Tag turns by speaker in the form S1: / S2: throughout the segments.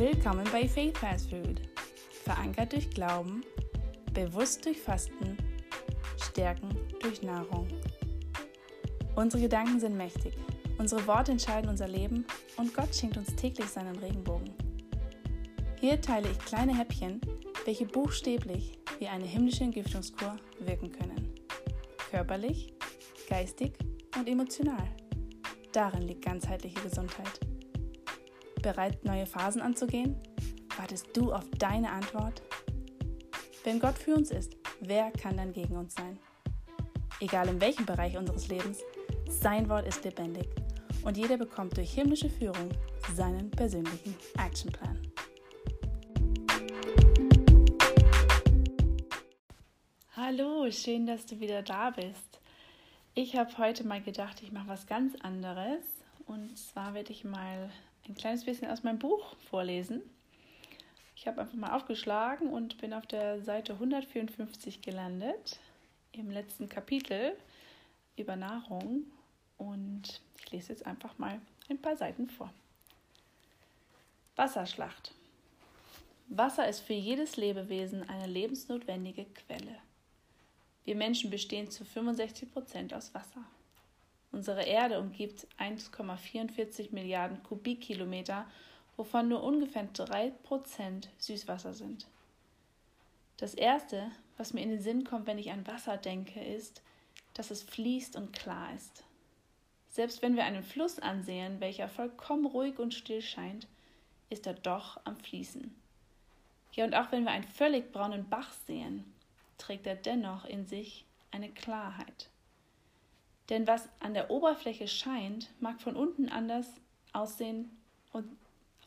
S1: Willkommen bei Faith Fast Food. Verankert durch Glauben, bewusst durch Fasten, stärken durch Nahrung. Unsere Gedanken sind mächtig, unsere Worte entscheiden unser Leben und Gott schenkt uns täglich seinen Regenbogen. Hier teile ich kleine Häppchen, welche buchstäblich wie eine himmlische Entgiftungskur wirken können. Körperlich, geistig und emotional. Darin liegt ganzheitliche Gesundheit. Bereit, neue Phasen anzugehen? Wartest du auf deine Antwort? Wenn Gott für uns ist, wer kann dann gegen uns sein? Egal in welchem Bereich unseres Lebens, sein Wort ist lebendig und jeder bekommt durch himmlische Führung seinen persönlichen Actionplan. Hallo, schön, dass du wieder da bist. Ich habe heute mal gedacht, ich mache was ganz anderes und zwar werde ich mal ein kleines bisschen aus meinem Buch vorlesen. Ich habe einfach mal aufgeschlagen und bin auf der Seite 154 gelandet, im letzten Kapitel über Nahrung. Und ich lese jetzt einfach mal ein paar Seiten vor. Wasserschlacht. Wasser ist für jedes Lebewesen eine lebensnotwendige Quelle. Wir Menschen bestehen zu 65 Prozent aus Wasser. Unsere Erde umgibt 1,44 Milliarden Kubikkilometer, wovon nur ungefähr 3% Süßwasser sind. Das Erste, was mir in den Sinn kommt, wenn ich an Wasser denke, ist, dass es fließt und klar ist. Selbst wenn wir einen Fluss ansehen, welcher vollkommen ruhig und still scheint, ist er doch am Fließen. Ja, und auch wenn wir einen völlig braunen Bach sehen, trägt er dennoch in sich eine Klarheit. Denn was an der Oberfläche scheint, mag von unten anders aussehen und,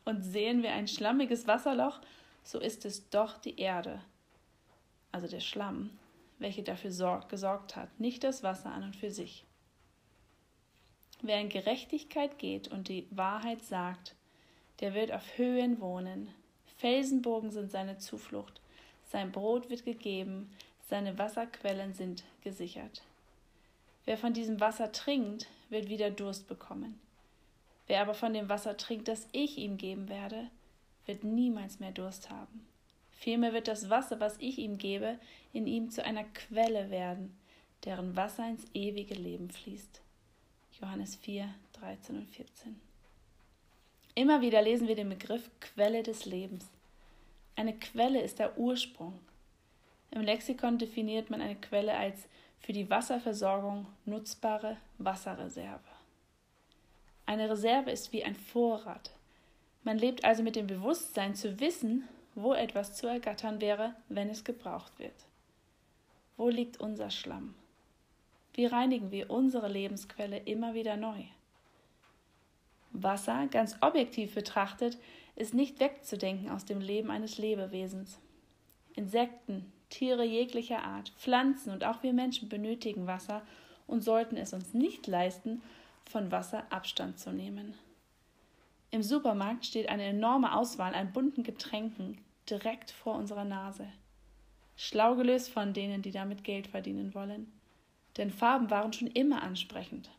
S1: und sehen wir ein schlammiges Wasserloch, so ist es doch die Erde, also der Schlamm, welche dafür sorg, gesorgt hat, nicht das Wasser an und für sich. Wer in Gerechtigkeit geht und die Wahrheit sagt, der wird auf Höhen wohnen. Felsenburgen sind seine Zuflucht, sein Brot wird gegeben, seine Wasserquellen sind gesichert. Wer von diesem Wasser trinkt, wird wieder Durst bekommen. Wer aber von dem Wasser trinkt, das ich ihm geben werde, wird niemals mehr Durst haben. Vielmehr wird das Wasser, was ich ihm gebe, in ihm zu einer Quelle werden, deren Wasser ins ewige Leben fließt. Johannes 4, 13 und 14. Immer wieder lesen wir den Begriff Quelle des Lebens. Eine Quelle ist der Ursprung. Im Lexikon definiert man eine Quelle als für die Wasserversorgung nutzbare Wasserreserve. Eine Reserve ist wie ein Vorrat. Man lebt also mit dem Bewusstsein zu wissen, wo etwas zu ergattern wäre, wenn es gebraucht wird. Wo liegt unser Schlamm? Wie reinigen wir unsere Lebensquelle immer wieder neu? Wasser, ganz objektiv betrachtet, ist nicht wegzudenken aus dem Leben eines Lebewesens. Insekten, Tiere jeglicher Art, Pflanzen und auch wir Menschen benötigen Wasser und sollten es uns nicht leisten, von Wasser Abstand zu nehmen. Im Supermarkt steht eine enorme Auswahl an bunten Getränken direkt vor unserer Nase. Schlau gelöst von denen, die damit Geld verdienen wollen. Denn Farben waren schon immer ansprechend.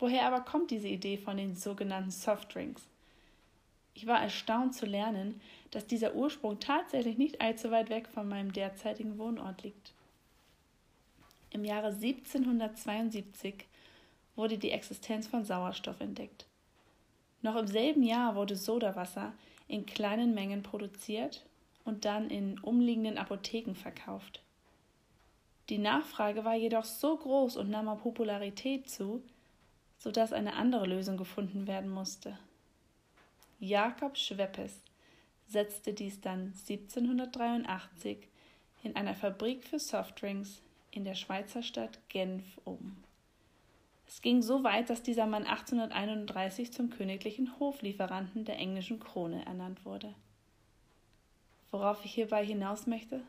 S1: Woher aber kommt diese Idee von den sogenannten Softdrinks? Ich war erstaunt zu lernen, dass dieser Ursprung tatsächlich nicht allzu weit weg von meinem derzeitigen Wohnort liegt. Im Jahre 1772 wurde die Existenz von Sauerstoff entdeckt. Noch im selben Jahr wurde Sodawasser in kleinen Mengen produziert und dann in umliegenden Apotheken verkauft. Die Nachfrage war jedoch so groß und nahm an Popularität zu, sodass eine andere Lösung gefunden werden musste. Jakob Schweppes setzte dies dann 1783 in einer Fabrik für Softdrinks in der Schweizer Stadt Genf um. Es ging so weit, dass dieser Mann 1831 zum königlichen Hoflieferanten der englischen Krone ernannt wurde. Worauf ich hierbei hinaus möchte?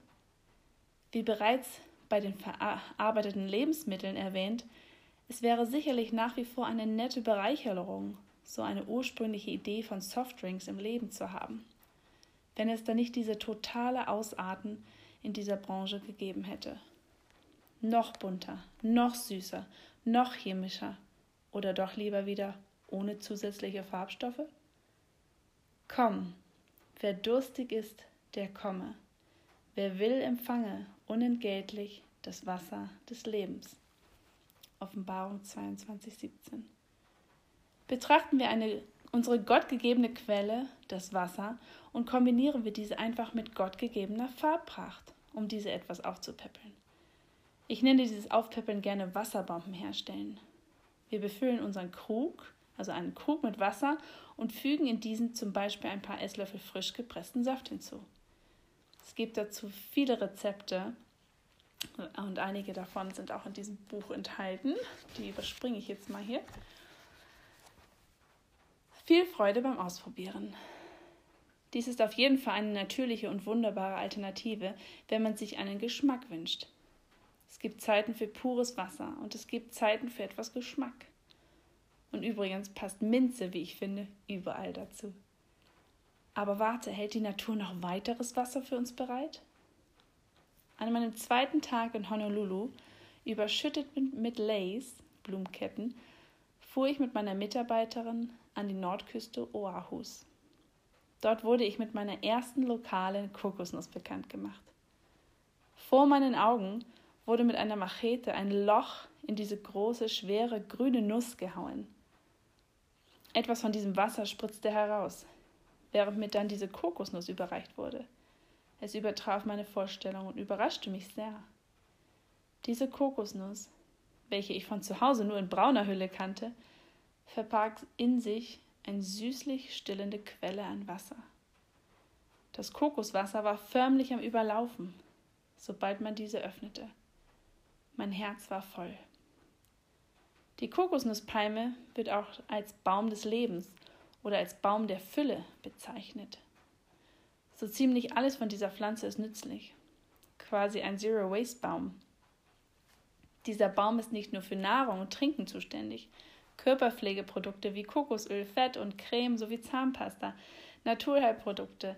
S1: Wie bereits bei den verarbeiteten Lebensmitteln erwähnt, es wäre sicherlich nach wie vor eine nette Bereicherung, so eine ursprüngliche Idee von Softdrinks im Leben zu haben, wenn es da nicht diese totale Ausarten in dieser Branche gegeben hätte. Noch bunter, noch süßer, noch chemischer oder doch lieber wieder ohne zusätzliche Farbstoffe? Komm, wer durstig ist, der komme. Wer will, empfange unentgeltlich das Wasser des Lebens. Offenbarung 22, 17. Betrachten wir eine, unsere gottgegebene Quelle, das Wasser, und kombinieren wir diese einfach mit gottgegebener Farbpracht, um diese etwas aufzupäppeln. Ich nenne dieses Aufpäppeln gerne Wasserbomben herstellen. Wir befüllen unseren Krug, also einen Krug mit Wasser, und fügen in diesen zum Beispiel ein paar Esslöffel frisch gepressten Saft hinzu. Es gibt dazu viele Rezepte und einige davon sind auch in diesem Buch enthalten. Die überspringe ich jetzt mal hier. Viel Freude beim Ausprobieren. Dies ist auf jeden Fall eine natürliche und wunderbare Alternative, wenn man sich einen Geschmack wünscht. Es gibt Zeiten für pures Wasser und es gibt Zeiten für etwas Geschmack. Und übrigens passt Minze, wie ich finde, überall dazu. Aber warte, hält die Natur noch weiteres Wasser für uns bereit? An meinem zweiten Tag in Honolulu, überschüttet mit Lace, Blumenketten, fuhr ich mit meiner Mitarbeiterin an die Nordküste Oahus. Dort wurde ich mit meiner ersten lokalen Kokosnuss bekannt gemacht. Vor meinen Augen wurde mit einer Machete ein Loch in diese große, schwere, grüne Nuss gehauen. Etwas von diesem Wasser spritzte heraus, während mir dann diese Kokosnuss überreicht wurde. Es übertraf meine Vorstellung und überraschte mich sehr. Diese Kokosnuss, welche ich von zu Hause nur in brauner Hülle kannte, verbarg in sich eine süßlich stillende Quelle an Wasser. Das Kokoswasser war förmlich am Überlaufen, sobald man diese öffnete. Mein Herz war voll. Die Kokosnusspalme wird auch als Baum des Lebens oder als Baum der Fülle bezeichnet. So ziemlich alles von dieser Pflanze ist nützlich. Quasi ein Zero-Waste-Baum. Dieser Baum ist nicht nur für Nahrung und Trinken zuständig. Körperpflegeprodukte wie Kokosöl, Fett und Creme sowie Zahnpasta, Naturheilprodukte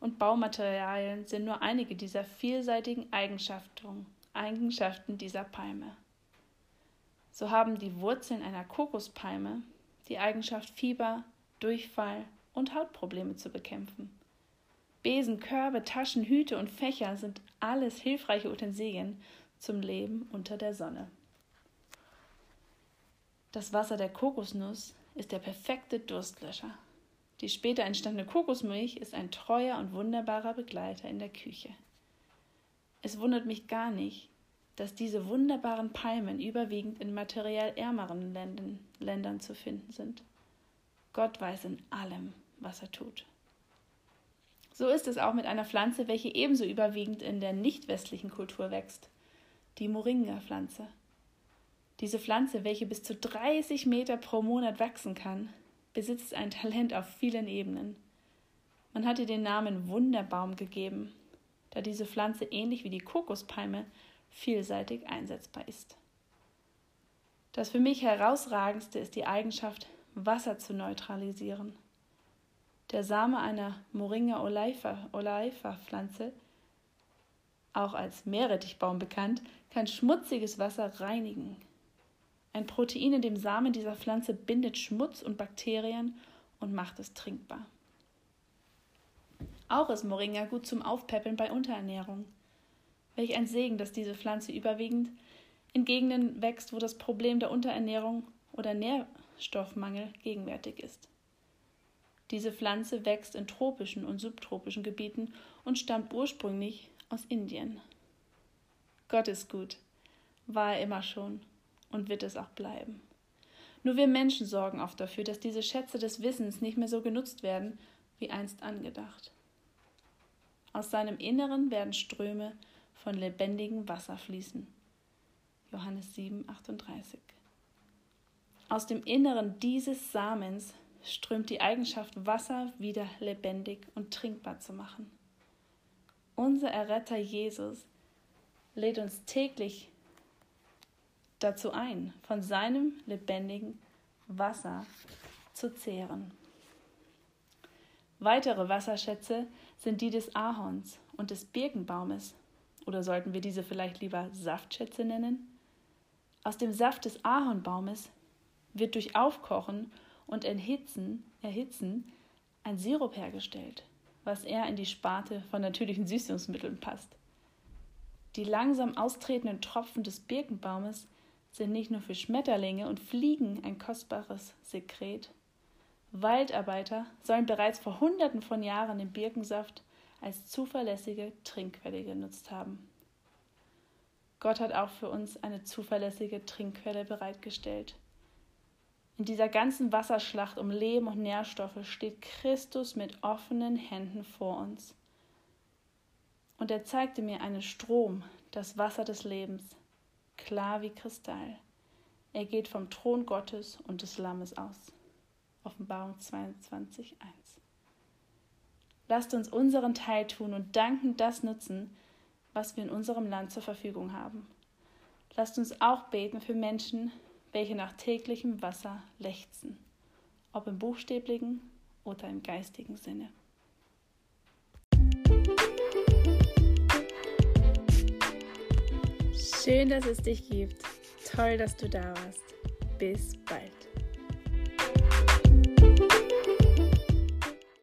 S1: und Baumaterialien sind nur einige dieser vielseitigen Eigenschaften Eigenschaften dieser Palme. So haben die Wurzeln einer Kokospalme die Eigenschaft, Fieber, Durchfall und Hautprobleme zu bekämpfen. Besen, Körbe, Taschen, Hüte und Fächer sind alles hilfreiche Utensilien zum Leben unter der Sonne. Das Wasser der Kokosnuss ist der perfekte Durstlöscher. Die später entstandene Kokosmilch ist ein treuer und wunderbarer Begleiter in der Küche. Es wundert mich gar nicht, dass diese wunderbaren Palmen überwiegend in materiell ärmeren Ländern, Ländern zu finden sind. Gott weiß in allem, was er tut. So ist es auch mit einer Pflanze, welche ebenso überwiegend in der nicht westlichen Kultur wächst, die Moringa-Pflanze. Diese Pflanze, welche bis zu 30 Meter pro Monat wachsen kann, besitzt ein Talent auf vielen Ebenen. Man hat ihr den Namen Wunderbaum gegeben, da diese Pflanze ähnlich wie die Kokospalme vielseitig einsetzbar ist. Das für mich herausragendste ist die Eigenschaft, Wasser zu neutralisieren. Der Same einer Moringa oleifa Pflanze, auch als Meerrettichbaum bekannt, kann schmutziges Wasser reinigen. Ein Protein in dem Samen dieser Pflanze bindet Schmutz und Bakterien und macht es trinkbar. Auch ist Moringa gut zum Aufpäppeln bei Unterernährung. Welch ein Segen, dass diese Pflanze überwiegend in Gegenden wächst, wo das Problem der Unterernährung oder Nährstoffmangel gegenwärtig ist. Diese Pflanze wächst in tropischen und subtropischen Gebieten und stammt ursprünglich aus Indien. Gott ist gut, war er immer schon und wird es auch bleiben. Nur wir Menschen sorgen oft dafür, dass diese Schätze des Wissens nicht mehr so genutzt werden, wie einst angedacht. Aus seinem Inneren werden Ströme von lebendigem Wasser fließen. Johannes 7, 38. Aus dem Inneren dieses Samens strömt die Eigenschaft, Wasser wieder lebendig und trinkbar zu machen. Unser Erretter Jesus lädt uns täglich dazu ein, von seinem lebendigen Wasser zu zehren. Weitere Wasserschätze sind die des Ahorns und des Birkenbaumes. Oder sollten wir diese vielleicht lieber Saftschätze nennen? Aus dem Saft des Ahornbaumes wird durch Aufkochen und Erhitzen, Erhitzen ein Sirup hergestellt, was eher in die Sparte von natürlichen Süßungsmitteln passt. Die langsam austretenden Tropfen des Birkenbaumes sind nicht nur für Schmetterlinge und Fliegen ein kostbares Sekret. Waldarbeiter sollen bereits vor Hunderten von Jahren den Birkensaft als zuverlässige Trinkquelle genutzt haben. Gott hat auch für uns eine zuverlässige Trinkquelle bereitgestellt. In dieser ganzen Wasserschlacht um Leben und Nährstoffe steht Christus mit offenen Händen vor uns. Und er zeigte mir einen Strom, das Wasser des Lebens, klar wie Kristall. Er geht vom Thron Gottes und des Lammes aus. Offenbarung 22.1. Lasst uns unseren Teil tun und dankend das nutzen, was wir in unserem Land zur Verfügung haben. Lasst uns auch beten für Menschen, welche nach täglichem Wasser lechzen, ob im buchstäblichen oder im geistigen Sinne. Schön, dass es dich gibt. Toll, dass du da warst. Bis bald.